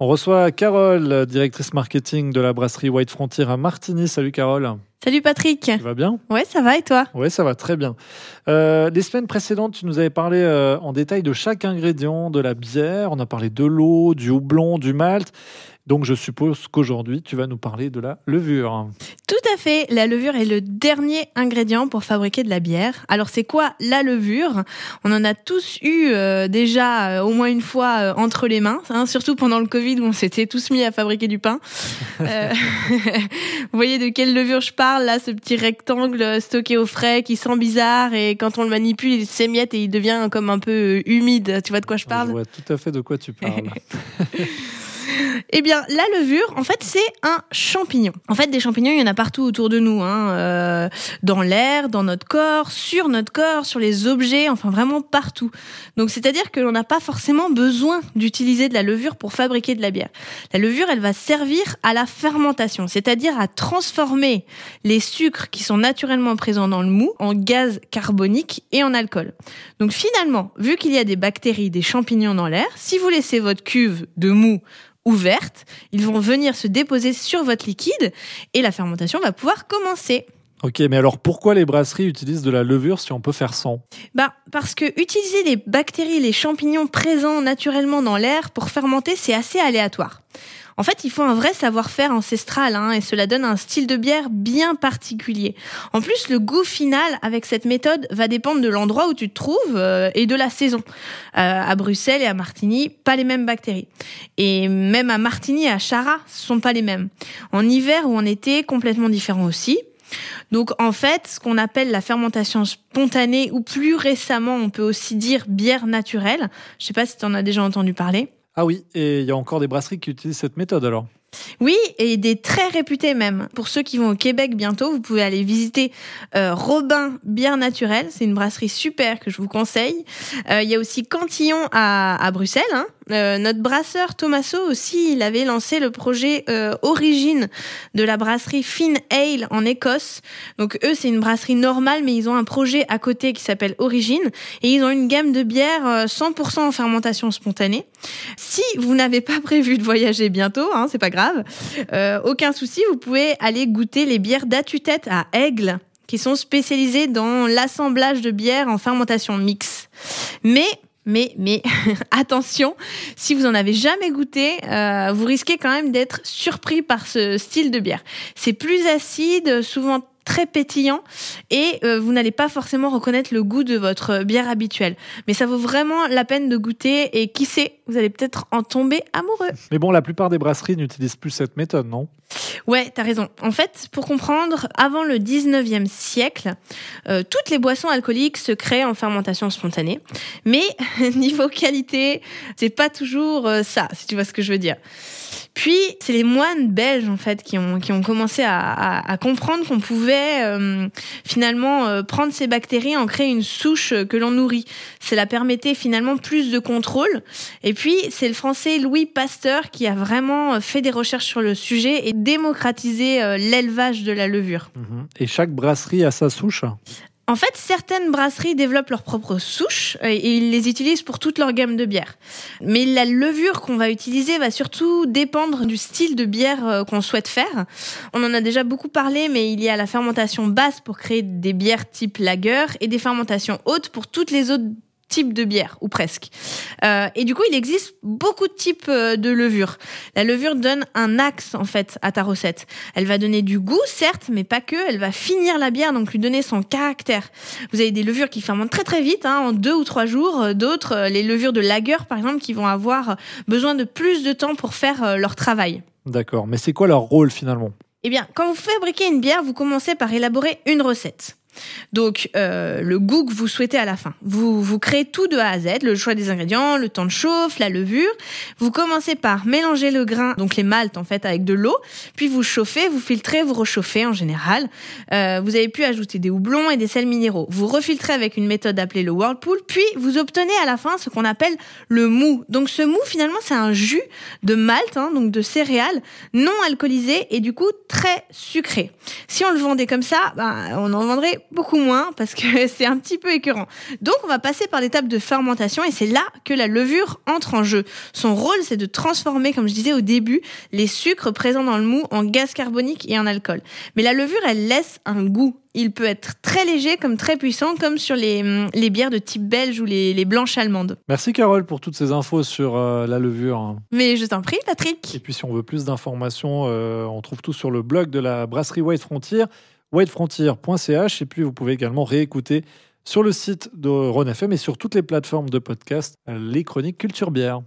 On reçoit Carole, directrice marketing de la brasserie White Frontier à Martigny. Salut Carole. Salut Patrick. Tu vas bien? Ouais, ça va et toi? Ouais, ça va très bien. Euh, les semaines précédentes, tu nous avais parlé euh, en détail de chaque ingrédient de la bière. On a parlé de l'eau, du houblon, du malt. Donc je suppose qu'aujourd'hui, tu vas nous parler de la levure. Tout à fait, la levure est le dernier ingrédient pour fabriquer de la bière. Alors c'est quoi la levure? On en a tous eu euh, déjà euh, au moins une fois euh, entre les mains, hein, surtout pendant le Covid où on s'était tous mis à fabriquer du pain. vous voyez de quelle levure je parle? Là, ce petit rectangle stocké au frais qui sent bizarre et quand on le manipule, il s'émiette et il devient comme un peu humide. Tu vois de quoi je parle? Je vois tout à fait de quoi tu parles. Eh bien, la levure, en fait, c'est un champignon. En fait, des champignons, il y en a partout autour de nous, hein, euh, dans l'air, dans notre corps, sur notre corps, sur les objets, enfin vraiment partout. Donc, c'est-à-dire que l'on n'a pas forcément besoin d'utiliser de la levure pour fabriquer de la bière. La levure, elle va servir à la fermentation, c'est-à-dire à transformer les sucres qui sont naturellement présents dans le mou en gaz carbonique et en alcool. Donc, finalement, vu qu'il y a des bactéries, des champignons dans l'air, si vous laissez votre cuve de mou ouverte, ils vont venir se déposer sur votre liquide et la fermentation va pouvoir commencer. Ok, mais alors pourquoi les brasseries utilisent de la levure si on peut faire sans? Bah parce que utiliser les bactéries, les champignons présents naturellement dans l'air pour fermenter, c'est assez aléatoire. En fait, il faut un vrai savoir-faire ancestral hein, et cela donne un style de bière bien particulier. En plus, le goût final avec cette méthode va dépendre de l'endroit où tu te trouves euh, et de la saison. Euh, à Bruxelles et à Martigny, pas les mêmes bactéries. Et même à Martigny et à Chara, ce sont pas les mêmes. En hiver ou en été, complètement différents aussi. Donc en fait, ce qu'on appelle la fermentation spontanée ou plus récemment, on peut aussi dire bière naturelle. Je sais pas si tu en as déjà entendu parler. Ah oui, et il y a encore des brasseries qui utilisent cette méthode alors oui, et des très réputés même. Pour ceux qui vont au Québec bientôt, vous pouvez aller visiter euh, Robin Bière Naturelle. C'est une brasserie super que je vous conseille. Euh, il y a aussi Cantillon à, Bruxelles. Hein. Euh, notre brasseur Thomaso aussi, il avait lancé le projet euh, Origine de la brasserie Finn Ale en Écosse. Donc eux, c'est une brasserie normale, mais ils ont un projet à côté qui s'appelle Origine. Et ils ont une gamme de bières 100% en fermentation spontanée. Si vous n'avez pas prévu de voyager bientôt, hein, c'est pas grave euh, aucun souci, vous pouvez aller goûter les bières d'Atutette à Aigle, qui sont spécialisées dans l'assemblage de bières en fermentation mixte. Mais mais, mais attention, si vous en avez jamais goûté, euh, vous risquez quand même d'être surpris par ce style de bière. C'est plus acide, souvent très pétillant et euh, vous n'allez pas forcément reconnaître le goût de votre bière habituelle. Mais ça vaut vraiment la peine de goûter et qui sait, vous allez peut-être en tomber amoureux. Mais bon, la plupart des brasseries n'utilisent plus cette méthode, non? Ouais, t'as raison. En fait, pour comprendre, avant le 19e siècle, euh, toutes les boissons alcooliques se créent en fermentation spontanée. Mais niveau qualité, c'est pas toujours euh, ça, si tu vois ce que je veux dire. Puis, c'est les moines belges, en fait, qui ont, qui ont commencé à, à, comprendre qu'on pouvait euh, finalement euh, prendre ces bactéries, en créer une souche que l'on nourrit. Cela permettait finalement plus de contrôle. Et puis, c'est le français Louis Pasteur qui a vraiment fait des recherches sur le sujet et démocratisé euh, l'élevage de la levure. Mhm. Et chaque brasserie a sa souche? En fait, certaines brasseries développent leurs propres souches et ils les utilisent pour toute leur gamme de bières. Mais la levure qu'on va utiliser va surtout dépendre du style de bière euh, qu'on souhaite faire. On en a déjà beaucoup parlé, mais il y a la fermentation basse pour créer des bières type lager et des fermentations hautes pour toutes les autres types de bière, ou presque. Euh, et du coup, il existe beaucoup de types euh, de levure. La levure donne un axe, en fait, à ta recette. Elle va donner du goût, certes, mais pas que. Elle va finir la bière, donc lui donner son caractère. Vous avez des levures qui fermentent très très vite, hein, en deux ou trois jours. Euh, d'autres, les levures de lager, par exemple, qui vont avoir besoin de plus de temps pour faire leur travail. D'accord, mais c'est quoi leur rôle finalement? Eh bien, quand vous fabriquez une bière, vous commencez par élaborer une recette. Donc, euh, le goût que vous souhaitez à la fin. Vous, vous créez tout de A à Z, le choix des ingrédients, le temps de chauffe, la levure. Vous commencez par mélanger le grain, donc les maltes en fait, avec de l'eau. Puis vous chauffez, vous filtrez, vous rechauffez en général. Euh, vous avez pu ajouter des houblons et des sels minéraux. Vous refiltrez avec une méthode appelée le whirlpool. Puis vous obtenez à la fin ce qu'on appelle le mou. Donc ce mou, finalement, c'est un jus de malt, hein, donc de céréales, non alcoolisé et du coup très sucré. Si on le vendait comme ça, ben, on en vendrait beaucoup moins parce que c'est un petit peu écœurant. Donc on va passer par l'étape de fermentation et c'est là que la levure entre en jeu. Son rôle c'est de transformer, comme je disais au début, les sucres présents dans le mou en gaz carbonique et en alcool. Mais la levure elle laisse un goût. Il peut être très léger comme très puissant comme sur les, les bières de type belge ou les, les blanches allemandes. Merci Carole pour toutes ces infos sur euh, la levure. Mais je t'en prie Patrick. Et puis si on veut plus d'informations, euh, on trouve tout sur le blog de la brasserie White Frontier whitefrontier.ch et puis vous pouvez également réécouter sur le site de FM et sur toutes les plateformes de podcast les chroniques Culture Bière.